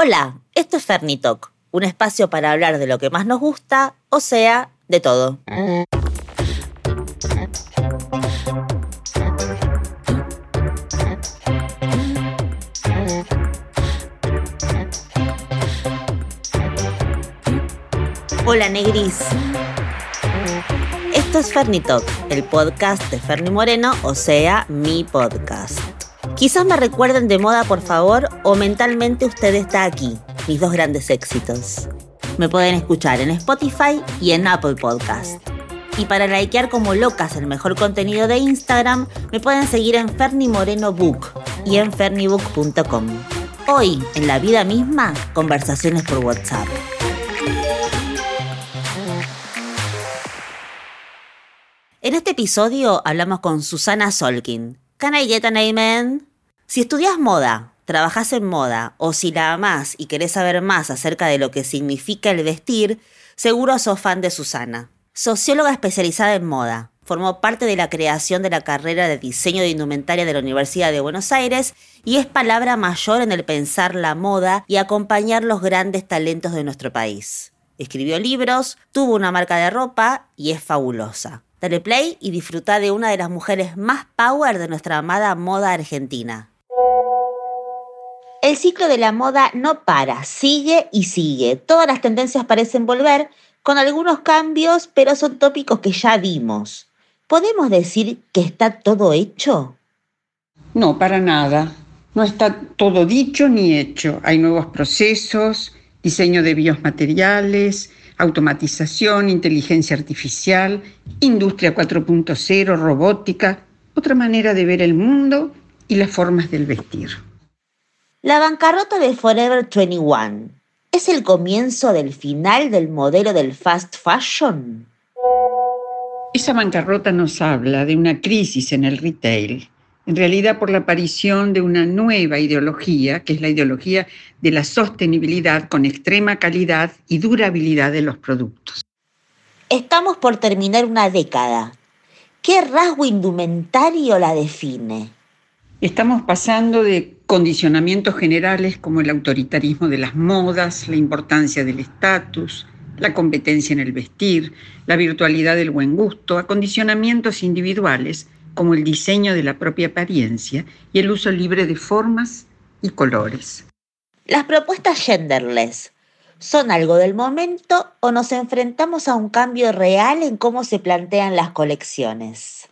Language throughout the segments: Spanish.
Hola, esto es Fernitalk, un espacio para hablar de lo que más nos gusta, o sea, de todo. Hola Negris. Esto es Fernitalk, el podcast de Ferni Moreno, o sea, mi podcast. Quizás me recuerden de moda, por favor, o mentalmente usted está aquí, mis dos grandes éxitos. Me pueden escuchar en Spotify y en Apple Podcast. Y para likear como locas el mejor contenido de Instagram, me pueden seguir en Ferni Moreno Book y en fernibook.com. Hoy, en la vida misma, conversaciones por WhatsApp. En este episodio hablamos con Susana Solkin. Can I get an amen? Si estudias moda, trabajas en moda o si la amás y querés saber más acerca de lo que significa el vestir, seguro sos fan de Susana. Socióloga especializada en moda, formó parte de la creación de la carrera de diseño de indumentaria de la Universidad de Buenos Aires y es palabra mayor en el pensar la moda y acompañar los grandes talentos de nuestro país. Escribió libros, tuvo una marca de ropa y es fabulosa. Dale play y disfruta de una de las mujeres más power de nuestra amada moda argentina. El ciclo de la moda no para, sigue y sigue. Todas las tendencias parecen volver, con algunos cambios, pero son tópicos que ya vimos. ¿Podemos decir que está todo hecho? No, para nada. No está todo dicho ni hecho. Hay nuevos procesos, diseño de biomateriales, automatización, inteligencia artificial, industria 4.0, robótica, otra manera de ver el mundo y las formas del vestir. La bancarrota de Forever 21 es el comienzo del final del modelo del fast fashion. Esa bancarrota nos habla de una crisis en el retail, en realidad por la aparición de una nueva ideología, que es la ideología de la sostenibilidad con extrema calidad y durabilidad de los productos. Estamos por terminar una década. ¿Qué rasgo indumentario la define? Estamos pasando de condicionamientos generales como el autoritarismo de las modas, la importancia del estatus, la competencia en el vestir, la virtualidad del buen gusto, a condicionamientos individuales como el diseño de la propia apariencia y el uso libre de formas y colores. Las propuestas genderless son algo del momento o nos enfrentamos a un cambio real en cómo se plantean las colecciones.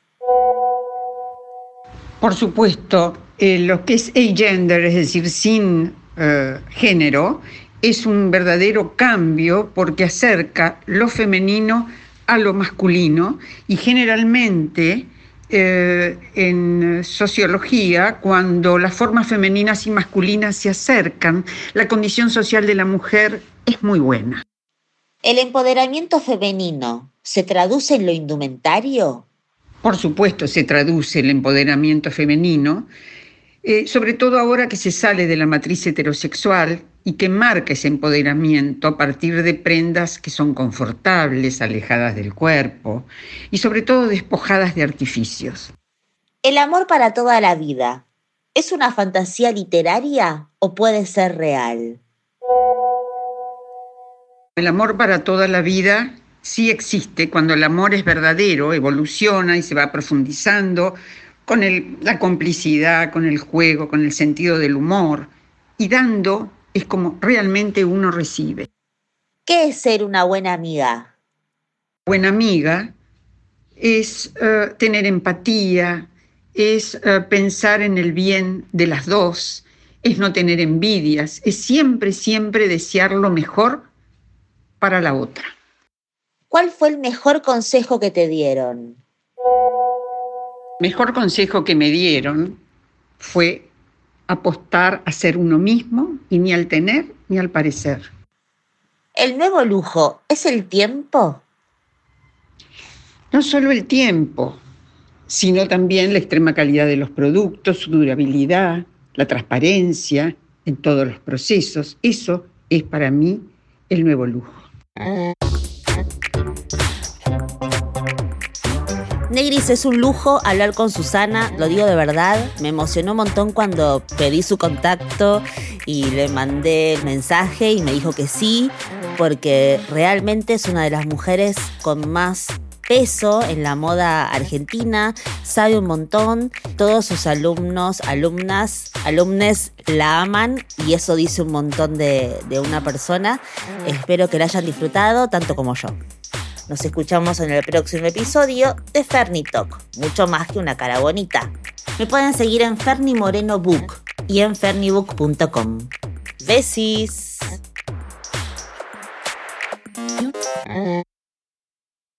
Por supuesto, eh, lo que es agender, es decir, sin eh, género, es un verdadero cambio porque acerca lo femenino a lo masculino y generalmente eh, en sociología, cuando las formas femeninas y masculinas se acercan, la condición social de la mujer es muy buena. ¿El empoderamiento femenino se traduce en lo indumentario? Por supuesto, se traduce el empoderamiento femenino, eh, sobre todo ahora que se sale de la matriz heterosexual y que marca ese empoderamiento a partir de prendas que son confortables, alejadas del cuerpo y sobre todo despojadas de artificios. ¿El amor para toda la vida es una fantasía literaria o puede ser real? El amor para toda la vida sí existe cuando el amor es verdadero, evoluciona y se va profundizando con la complicidad, con el juego, con el sentido del humor y dando es como realmente uno recibe. ¿Qué es ser una buena amiga? Buena amiga es eh, tener empatía, es eh, pensar en el bien de las dos, es no tener envidias, es siempre, siempre desear lo mejor para la otra. ¿Cuál fue el mejor consejo que te dieron? Mejor consejo que me dieron fue apostar a ser uno mismo y ni al tener ni al parecer. ¿El nuevo lujo es el tiempo? No solo el tiempo, sino también la extrema calidad de los productos, su durabilidad, la transparencia en todos los procesos. Eso es para mí el nuevo lujo. Negris, es un lujo hablar con Susana, lo digo de verdad. Me emocionó un montón cuando pedí su contacto y le mandé el mensaje y me dijo que sí, porque realmente es una de las mujeres con más peso en la moda argentina, sabe un montón, todos sus alumnos, alumnas, alumnes la aman y eso dice un montón de, de una persona. Espero que la hayan disfrutado tanto como yo. Nos escuchamos en el próximo episodio de Ferni Talk, mucho más que una cara bonita. Me pueden seguir en Ferni Moreno Book y en fernibook.com. Besis.